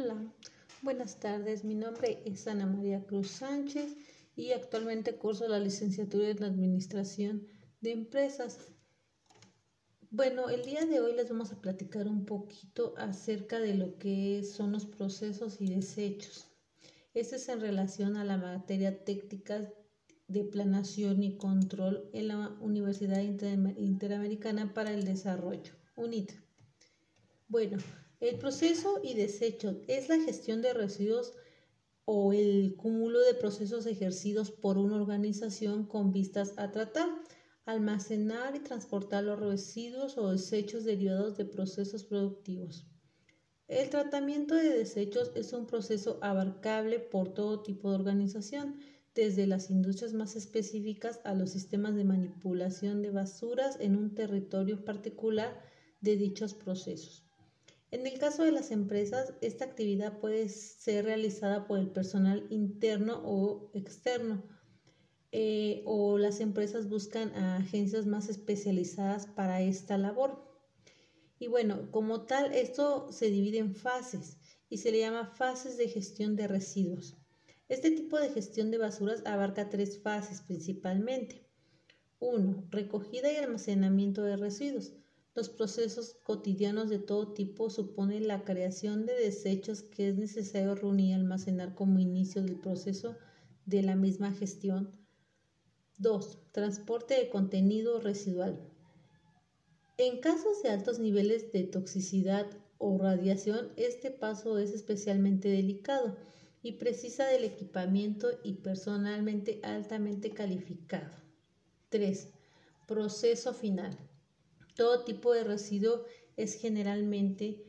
Hola, buenas tardes. Mi nombre es Ana María Cruz Sánchez y actualmente curso la licenciatura en Administración de Empresas. Bueno, el día de hoy les vamos a platicar un poquito acerca de lo que son los procesos y desechos. Este es en relación a la materia técnica de planación y control en la Universidad Interamericana para el Desarrollo, UNIT. Bueno, el proceso y desecho es la gestión de residuos o el cúmulo de procesos ejercidos por una organización con vistas a tratar, almacenar y transportar los residuos o desechos derivados de procesos productivos. El tratamiento de desechos es un proceso abarcable por todo tipo de organización, desde las industrias más específicas a los sistemas de manipulación de basuras en un territorio particular de dichos procesos. En el caso de las empresas, esta actividad puede ser realizada por el personal interno o externo, eh, o las empresas buscan a agencias más especializadas para esta labor. Y bueno, como tal, esto se divide en fases y se le llama fases de gestión de residuos. Este tipo de gestión de basuras abarca tres fases principalmente. 1. Recogida y almacenamiento de residuos. Los procesos cotidianos de todo tipo suponen la creación de desechos que es necesario reunir y almacenar como inicio del proceso de la misma gestión. 2. Transporte de contenido residual. En casos de altos niveles de toxicidad o radiación, este paso es especialmente delicado y precisa del equipamiento y personalmente altamente calificado. 3. Proceso final. Todo tipo de residuo es generalmente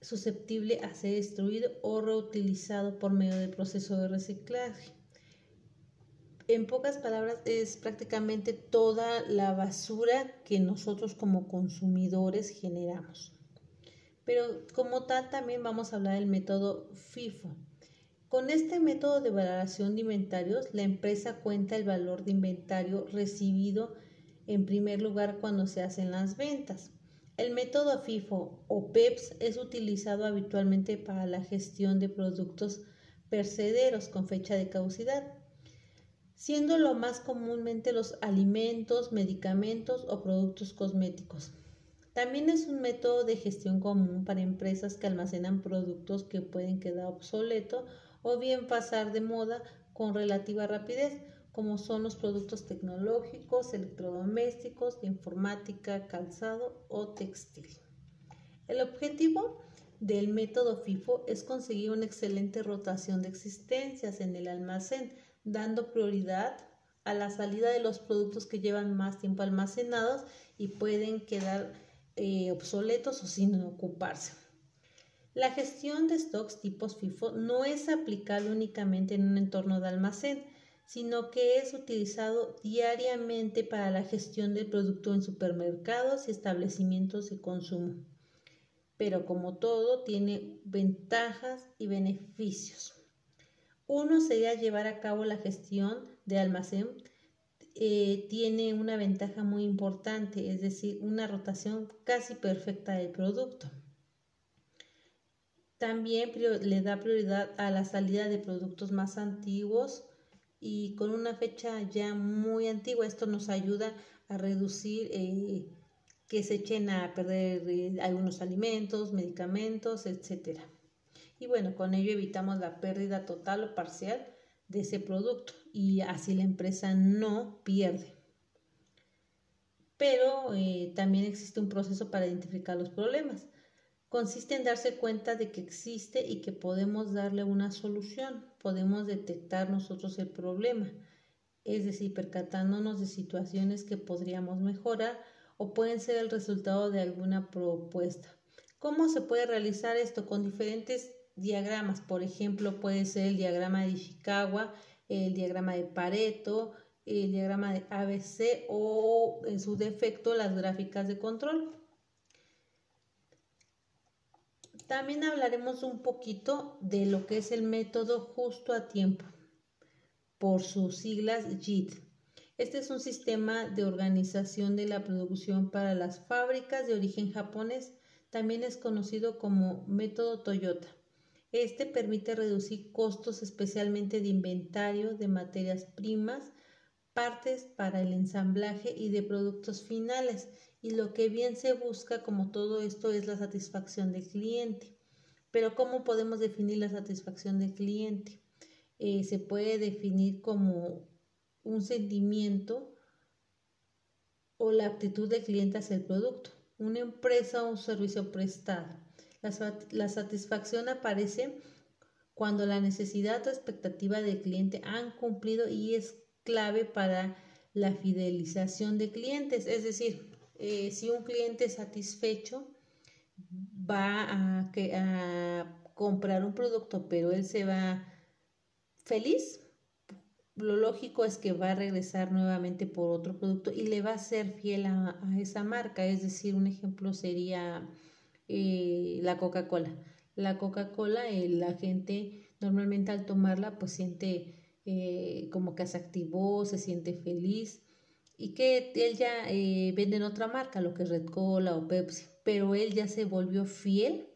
susceptible a ser destruido o reutilizado por medio del proceso de reciclaje. En pocas palabras, es prácticamente toda la basura que nosotros como consumidores generamos. Pero como tal también vamos a hablar del método FIFO. Con este método de valoración de inventarios, la empresa cuenta el valor de inventario recibido en primer lugar cuando se hacen las ventas. El método FIFO o PEPS es utilizado habitualmente para la gestión de productos percederos con fecha de caducidad, siendo lo más comúnmente los alimentos, medicamentos o productos cosméticos. También es un método de gestión común para empresas que almacenan productos que pueden quedar obsoletos o bien pasar de moda con relativa rapidez, como son los productos tecnológicos, electrodomésticos, informática, calzado o textil. El objetivo del método FIFO es conseguir una excelente rotación de existencias en el almacén, dando prioridad a la salida de los productos que llevan más tiempo almacenados y pueden quedar eh, obsoletos o sin ocuparse. La gestión de stocks tipos FIFO no es aplicable únicamente en un entorno de almacén, sino que es utilizado diariamente para la gestión del producto en supermercados y establecimientos de consumo. Pero como todo, tiene ventajas y beneficios. Uno sería llevar a cabo la gestión de almacén. Eh, tiene una ventaja muy importante, es decir, una rotación casi perfecta del producto. También le da prioridad a la salida de productos más antiguos y con una fecha ya muy antigua. Esto nos ayuda a reducir eh, que se echen a perder eh, algunos alimentos, medicamentos, etc. Y bueno, con ello evitamos la pérdida total o parcial de ese producto y así la empresa no pierde. Pero eh, también existe un proceso para identificar los problemas consiste en darse cuenta de que existe y que podemos darle una solución, podemos detectar nosotros el problema, es decir, percatándonos de situaciones que podríamos mejorar o pueden ser el resultado de alguna propuesta. ¿Cómo se puede realizar esto? Con diferentes diagramas, por ejemplo, puede ser el diagrama de Ishikawa, el diagrama de Pareto, el diagrama de ABC o en su defecto las gráficas de control. También hablaremos un poquito de lo que es el método justo a tiempo, por sus siglas JIT. Este es un sistema de organización de la producción para las fábricas de origen japonés. También es conocido como método Toyota. Este permite reducir costos especialmente de inventario, de materias primas, partes para el ensamblaje y de productos finales. Y lo que bien se busca como todo esto es la satisfacción del cliente. Pero ¿cómo podemos definir la satisfacción del cliente? Eh, se puede definir como un sentimiento o la aptitud del cliente hacia el producto, una empresa o un servicio prestado. La, satisfacción aparece cuando la necesidad o expectativa del cliente han cumplido y es clave para la fidelización de clientes. Es decir, eh, si un cliente satisfecho va a, a comprar un producto, pero él se va feliz, lo lógico es que va a regresar nuevamente por otro producto y le va a ser fiel a, esa marca. Es decir, un ejemplo sería eh, la Coca-Cola. La Coca-Cola, eh, la gente normalmente al tomarla pues siente eh, como que se activó, se siente feliz y que él ya vende en otra marca, lo que es Red Cola o Pepsi, pero él ya se volvió fiel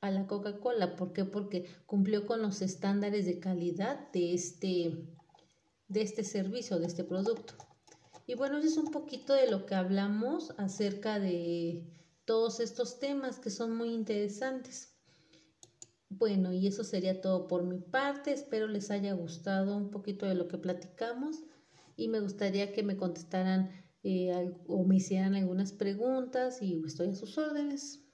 a la Coca-Cola. ¿Por qué? Porque cumplió con los estándares de calidad de este, de este servicio, de este producto. Y bueno, eso es un poquito de lo que hablamos acerca de todos estos temas que son muy interesantes. Bueno, y eso sería todo por mi parte. Espero les haya gustado un poquito de lo que platicamos y me gustaría que me contestaran eh, o me hicieran algunas preguntas y estoy a sus órdenes.